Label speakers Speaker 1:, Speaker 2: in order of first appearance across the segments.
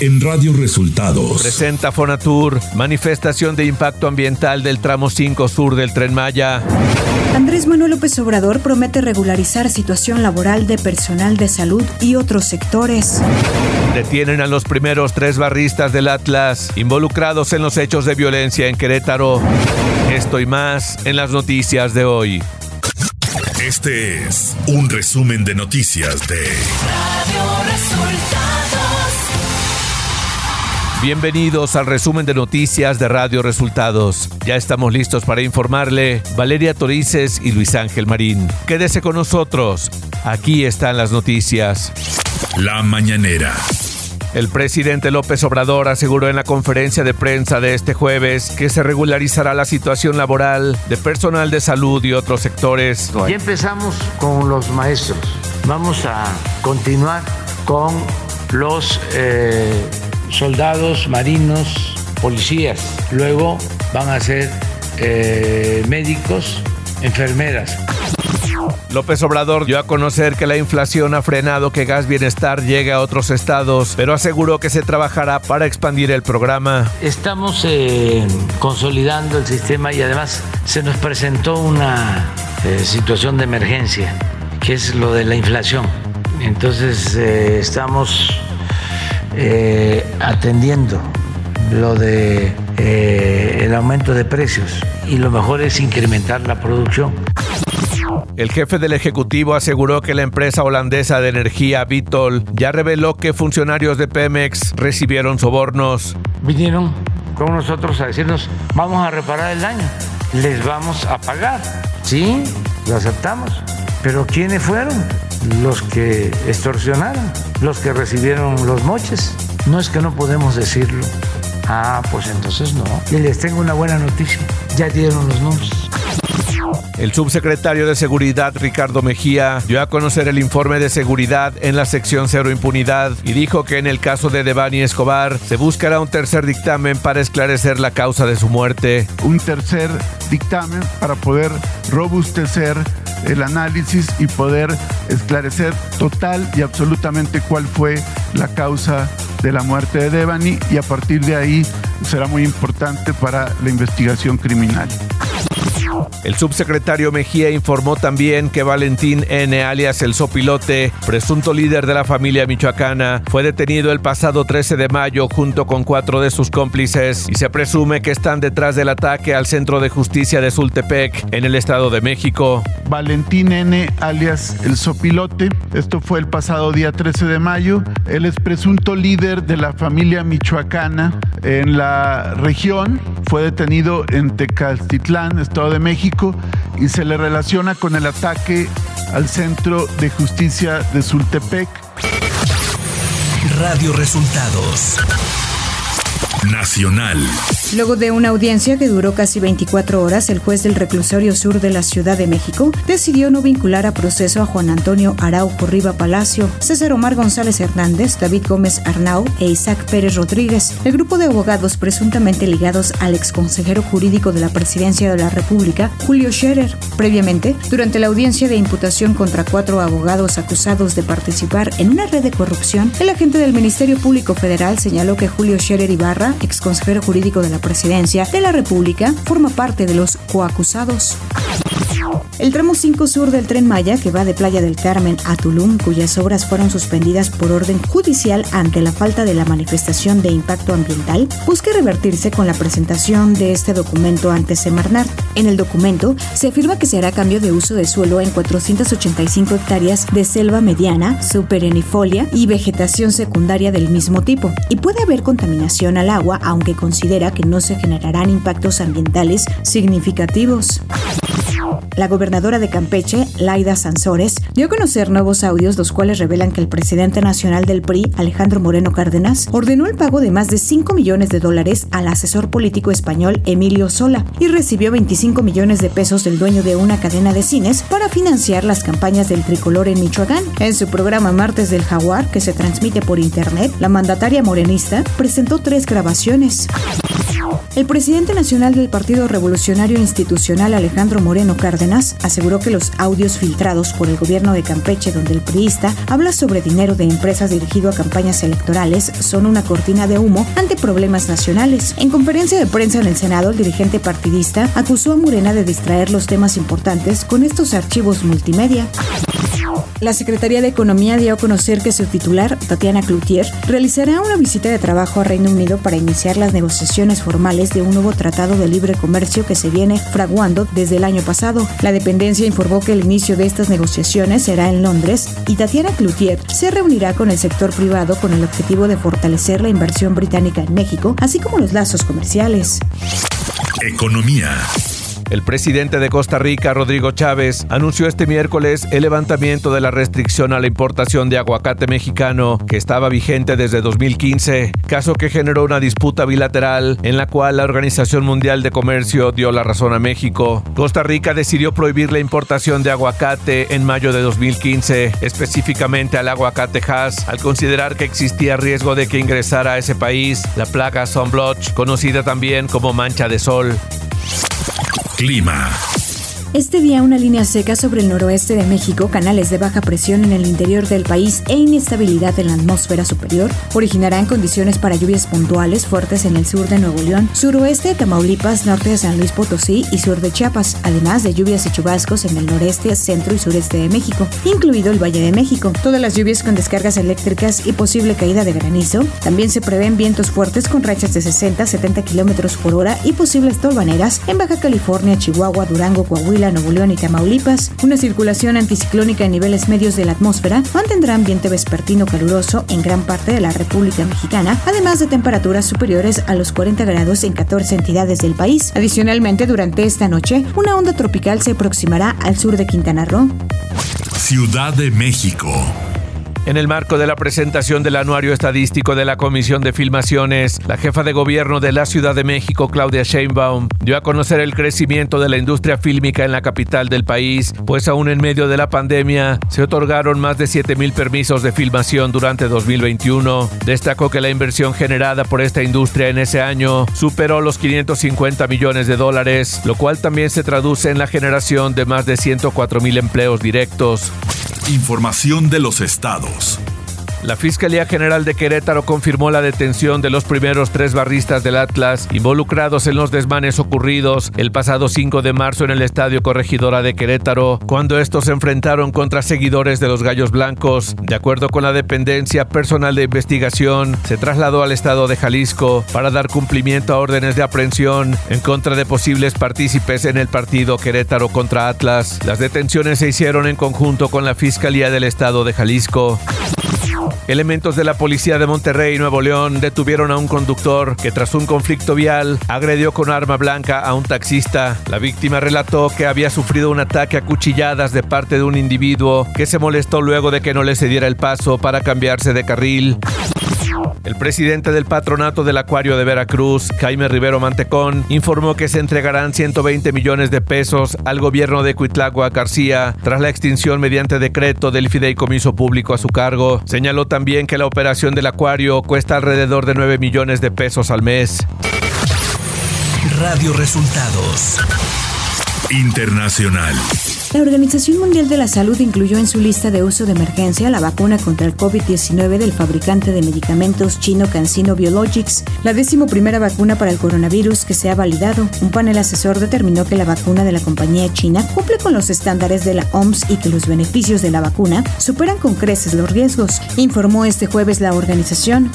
Speaker 1: en Radio Resultados.
Speaker 2: Presenta Fonatur, manifestación de impacto ambiental del tramo 5 sur del Tren Maya.
Speaker 3: Andrés Manuel López Obrador promete regularizar situación laboral de personal de salud y otros sectores.
Speaker 2: Detienen a los primeros tres barristas del Atlas involucrados en los hechos de violencia en Querétaro. Esto y más en las noticias de hoy.
Speaker 1: Este es un resumen de noticias de Radio Resultados.
Speaker 2: Bienvenidos al resumen de noticias de Radio Resultados. Ya estamos listos para informarle Valeria Torices y Luis Ángel Marín. Quédese con nosotros. Aquí están las noticias.
Speaker 1: La mañanera.
Speaker 2: El presidente López Obrador aseguró en la conferencia de prensa de este jueves que se regularizará la situación laboral de personal de salud y otros sectores.
Speaker 4: Ya empezamos con los maestros. Vamos a continuar con los eh, soldados, marinos, policías. Luego van a ser eh, médicos, enfermeras.
Speaker 2: López Obrador dio a conocer que la inflación ha frenado que Gas Bienestar llegue a otros estados, pero aseguró que se trabajará para expandir el programa.
Speaker 4: Estamos eh, consolidando el sistema y además se nos presentó una eh, situación de emergencia, que es lo de la inflación. Entonces eh, estamos atendiendo lo de el aumento de precios y lo mejor es incrementar la producción.
Speaker 2: El jefe del Ejecutivo aseguró que la empresa holandesa de energía Vitol ya reveló que funcionarios de Pemex recibieron sobornos.
Speaker 4: Vinieron con nosotros a decirnos, vamos a reparar el daño, les vamos a pagar. Sí, lo aceptamos. Pero ¿quiénes fueron? Los que extorsionaron, los que recibieron los moches. No es que no podemos decirlo. Ah, pues entonces no. Y les tengo una buena noticia. Ya dieron los nombres.
Speaker 2: El subsecretario de Seguridad, Ricardo Mejía, dio a conocer el informe de seguridad en la sección Cero Impunidad y dijo que en el caso de Devani Escobar se buscará un tercer dictamen para esclarecer la causa de su muerte.
Speaker 5: Un tercer dictamen para poder robustecer el análisis y poder esclarecer total y absolutamente cuál fue la causa de la muerte de Devani y a partir de ahí será muy importante para la investigación criminal.
Speaker 2: El subsecretario Mejía informó también que Valentín N., alias el Sopilote, presunto líder de la familia michoacana, fue detenido el pasado 13 de mayo junto con cuatro de sus cómplices y se presume que están detrás del ataque al Centro de Justicia de Sultepec, en el Estado de México.
Speaker 5: Valentín N., alias el Sopilote, esto fue el pasado día 13 de mayo. Él es presunto líder de la familia michoacana en la región. Fue detenido en Tecaltitlán, Estado de México, y se le relaciona con el ataque al Centro de Justicia de Sultepec.
Speaker 1: Radio Resultados Nacional.
Speaker 3: Luego de una audiencia que duró casi 24 horas, el juez del reclusorio sur de la Ciudad de México decidió no vincular a proceso a Juan Antonio Araujo Riva Palacio, César Omar González Hernández, David Gómez Arnau e Isaac Pérez Rodríguez, el grupo de abogados presuntamente ligados al exconsejero jurídico de la Presidencia de la República, Julio Scherer. Previamente, durante la audiencia de imputación contra cuatro abogados acusados de participar en una red de corrupción, el agente del Ministerio Público Federal señaló que Julio Scherer Ibarra, exconsejero jurídico de la Presidencia de la República, forma parte de los coacusados. El tramo 5 sur del tren Maya, que va de Playa del Carmen a Tulum, cuyas obras fueron suspendidas por orden judicial ante la falta de la manifestación de impacto ambiental, busca revertirse con la presentación de este documento ante Semarnat. En el documento se afirma que se hará cambio de uso de suelo en 485 hectáreas de selva mediana, superenifolia y vegetación secundaria del mismo tipo, y puede haber contaminación al agua, aunque considera que no se generarán impactos ambientales significativos. La gobernadora de Campeche, Laida Sansores, dio a conocer nuevos audios los cuales revelan que el presidente nacional del PRI, Alejandro Moreno Cárdenas, ordenó el pago de más de 5 millones de dólares al asesor político español Emilio Sola y recibió 25 millones de pesos del dueño de una cadena de cines para financiar las campañas del tricolor en Michoacán. En su programa Martes del Jaguar, que se transmite por internet, la mandataria morenista presentó tres grabaciones. El presidente nacional del Partido Revolucionario Institucional, Alejandro Moreno Cárdenas, aseguró que los audios filtrados por el gobierno de Campeche, donde el priista habla sobre dinero de empresas dirigido a campañas electorales, son una cortina de humo ante problemas nacionales. En conferencia de prensa en el Senado, el dirigente partidista acusó a Morena de distraer los temas importantes con estos archivos multimedia. La Secretaría de Economía dio a conocer que su titular, Tatiana Cloutier, realizará una visita de trabajo a Reino Unido para iniciar las negociaciones formales de un nuevo tratado de libre comercio que se viene fraguando desde el año pasado. La dependencia informó que el inicio de estas negociaciones será en Londres y Tatiana Cloutier se reunirá con el sector privado con el objetivo de fortalecer la inversión británica en México, así como los lazos comerciales.
Speaker 1: Economía.
Speaker 2: El presidente de Costa Rica, Rodrigo Chávez, anunció este miércoles el levantamiento de la restricción a la importación de aguacate mexicano que estaba vigente desde 2015, caso que generó una disputa bilateral en la cual la Organización Mundial de Comercio dio la razón a México. Costa Rica decidió prohibir la importación de aguacate en mayo de 2015, específicamente al aguacate Hass, al considerar que existía riesgo de que ingresara a ese país la plaga Sunblotch, conocida también como mancha de sol.
Speaker 1: Clima.
Speaker 3: Este día una línea seca sobre el noroeste de México, canales de baja presión en el interior del país e inestabilidad en la atmósfera superior originarán condiciones para lluvias puntuales fuertes en el sur de Nuevo León, suroeste de Tamaulipas, norte de San Luis Potosí y sur de Chiapas, además de lluvias y chubascos en el noreste, centro y sureste de México, incluido el Valle de México. Todas las lluvias con descargas eléctricas y posible caída de granizo. También se prevén vientos fuertes con rachas de 60 a 70 kilómetros por hora y posibles tolvaneras en Baja California, Chihuahua, Durango, Coahuila, Nuevo León y Tamaulipas. Una circulación anticiclónica en niveles medios de la atmósfera mantendrá ambiente vespertino caluroso en gran parte de la República Mexicana, además de temperaturas superiores a los 40 grados en 14 entidades del país. Adicionalmente, durante esta noche, una onda tropical se aproximará al sur de Quintana Roo.
Speaker 1: Ciudad de México.
Speaker 2: En el marco de la presentación del anuario estadístico de la Comisión de Filmaciones, la jefa de gobierno de la Ciudad de México, Claudia Sheinbaum, dio a conocer el crecimiento de la industria fílmica en la capital del país, pues aún en medio de la pandemia se otorgaron más de 7 mil permisos de filmación durante 2021. Destacó que la inversión generada por esta industria en ese año superó los 550 millones de dólares, lo cual también se traduce en la generación de más de 104 mil empleos directos.
Speaker 1: Información de los estados. Bills.
Speaker 2: La Fiscalía General de Querétaro confirmó la detención de los primeros tres barristas del Atlas involucrados en los desmanes ocurridos el pasado 5 de marzo en el Estadio Corregidora de Querétaro, cuando estos se enfrentaron contra seguidores de los Gallos Blancos. De acuerdo con la dependencia personal de investigación, se trasladó al estado de Jalisco para dar cumplimiento a órdenes de aprehensión en contra de posibles partícipes en el partido Querétaro contra Atlas. Las detenciones se hicieron en conjunto con la Fiscalía del estado de Jalisco. Elementos de la policía de Monterrey, Nuevo León, detuvieron a un conductor que tras un conflicto vial agredió con arma blanca a un taxista. La víctima relató que había sufrido un ataque a cuchilladas de parte de un individuo que se molestó luego de que no le cediera el paso para cambiarse de carril. El presidente del patronato del Acuario de Veracruz, Jaime Rivero Mantecón, informó que se entregarán 120 millones de pesos al gobierno de Cuitlagua García tras la extinción mediante decreto del fideicomiso público a su cargo. Señaló también que la operación del acuario cuesta alrededor de 9 millones de pesos al mes.
Speaker 1: Radio Resultados Internacional.
Speaker 3: La Organización Mundial de la Salud incluyó en su lista de uso de emergencia la vacuna contra el COVID-19 del fabricante de medicamentos chino CanSino Biologics, la décimo primera vacuna para el coronavirus que se ha validado. Un panel asesor determinó que la vacuna de la compañía china cumple con los estándares de la OMS y que los beneficios de la vacuna superan con creces los riesgos, informó este jueves la organización.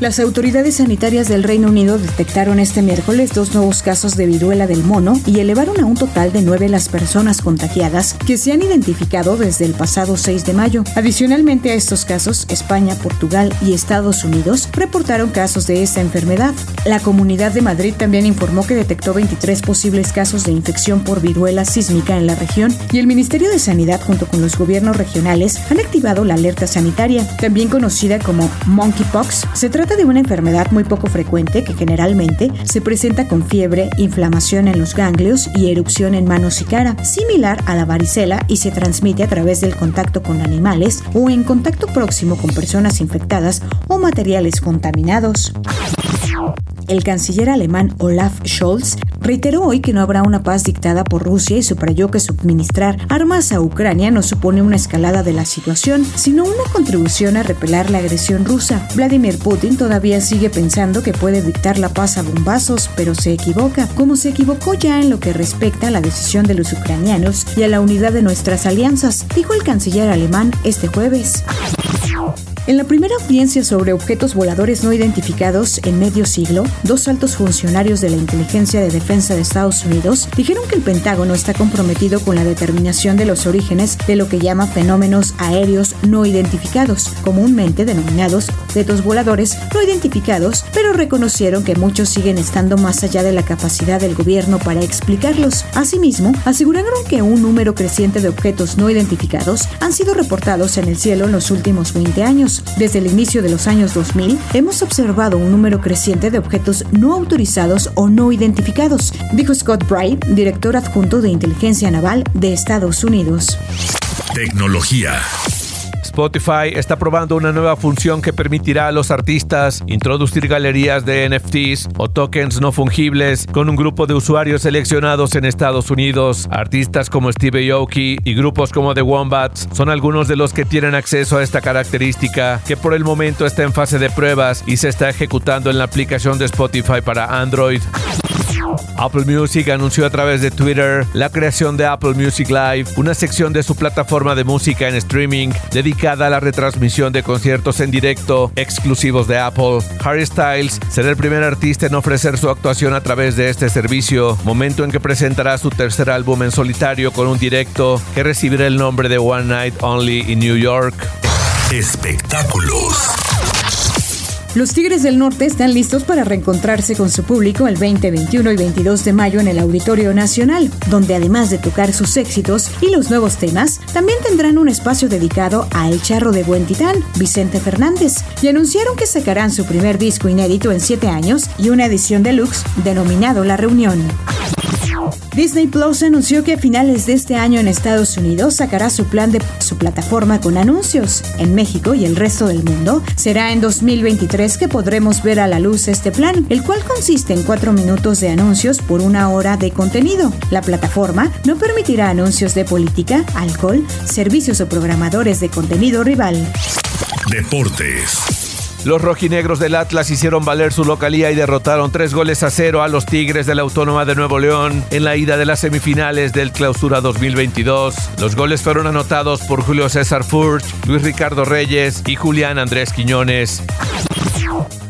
Speaker 3: Las autoridades sanitarias del Reino Unido detectaron este miércoles dos nuevos casos de viruela del mono y elevaron a un total de nueve las personas contagiadas que se han identificado desde el pasado 6 de mayo. Adicionalmente a estos casos, España, Portugal y Estados Unidos reportaron casos de esta enfermedad. La Comunidad de Madrid también informó que detectó 23 posibles casos de infección por viruela sísmica en la región y el Ministerio de Sanidad junto con los gobiernos regionales han activado la alerta sanitaria, también conocida como monkeypox. Se trata de una enfermedad muy poco frecuente que generalmente se presenta con fiebre, inflamación en los ganglios y erupción en manos y cara, similar a la varicela y se transmite a través del contacto con animales o en contacto próximo con personas infectadas o materiales contaminados. El canciller alemán Olaf Scholz reiteró hoy que no habrá una paz dictada por Rusia y subrayó que suministrar armas a Ucrania no supone una escalada de la situación, sino una contribución a repelar la agresión rusa. Vladimir Putin todavía sigue pensando que puede dictar la paz a bombazos, pero se equivoca, como se equivocó ya en lo que respecta a la decisión de los ucranianos y a la unidad de nuestras alianzas, dijo el canciller alemán este jueves. En la primera audiencia sobre objetos voladores no identificados en medio siglo, dos altos funcionarios de la Inteligencia de Defensa de Estados Unidos dijeron que el Pentágono está comprometido con la determinación de los orígenes de lo que llama fenómenos aéreos no identificados, comúnmente denominados objetos voladores no identificados, pero reconocieron que muchos siguen estando más allá de la capacidad del gobierno para explicarlos. Asimismo, aseguraron que un número creciente de objetos no identificados han sido reportados en el cielo en los últimos 20 desde el inicio de los años 2000, hemos observado un número creciente de objetos no autorizados o no identificados, dijo Scott Bright, director adjunto de inteligencia naval de Estados Unidos.
Speaker 1: Tecnología.
Speaker 2: Spotify está probando una nueva función que permitirá a los artistas introducir galerías de NFTs o tokens no fungibles con un grupo de usuarios seleccionados en Estados Unidos. Artistas como Steve Aoki y grupos como The Wombats son algunos de los que tienen acceso a esta característica que por el momento está en fase de pruebas y se está ejecutando en la aplicación de Spotify para Android. Apple Music anunció a través de Twitter la creación de Apple Music Live, una sección de su plataforma de música en streaming dedicada a la retransmisión de conciertos en directo exclusivos de Apple. Harry Styles será el primer artista en ofrecer su actuación a través de este servicio, momento en que presentará su tercer álbum en solitario con un directo que recibirá el nombre de One Night Only in New York.
Speaker 1: Espectáculos.
Speaker 3: Los Tigres del Norte están listos para reencontrarse con su público el 20, 21 y 22 de mayo en el Auditorio Nacional, donde además de tocar sus éxitos y los nuevos temas, también tendrán un espacio dedicado a El Charro de Buen Titán, Vicente Fernández, y anunciaron que sacarán su primer disco inédito en siete años y una edición deluxe denominado La Reunión. Disney Plus anunció que a finales de este año en Estados Unidos sacará su plan de su plataforma con anuncios. En México y el resto del mundo será en 2023 que podremos ver a la luz este plan, el cual consiste en cuatro minutos de anuncios por una hora de contenido. La plataforma no permitirá anuncios de política, alcohol, servicios o programadores de contenido rival.
Speaker 1: Deportes.
Speaker 2: Los rojinegros del Atlas hicieron valer su localía y derrotaron tres goles a cero a los Tigres de la Autónoma de Nuevo León en la ida de las semifinales del Clausura 2022. Los goles fueron anotados por Julio César Furch, Luis Ricardo Reyes y Julián Andrés Quiñones.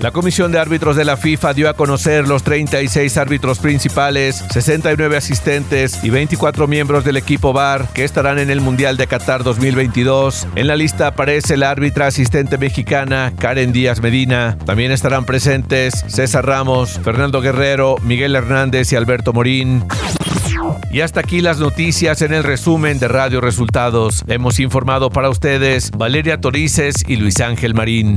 Speaker 2: La Comisión de Árbitros de la FIFA dio a conocer los 36 árbitros principales, 69 asistentes y 24 miembros del equipo VAR que estarán en el Mundial de Qatar 2022. En la lista aparece la árbitra asistente mexicana Karen Díaz Medina. También estarán presentes César Ramos, Fernando Guerrero, Miguel Hernández y Alberto Morín. Y hasta aquí las noticias en el resumen de Radio Resultados. Hemos informado para ustedes Valeria Torices y Luis Ángel Marín.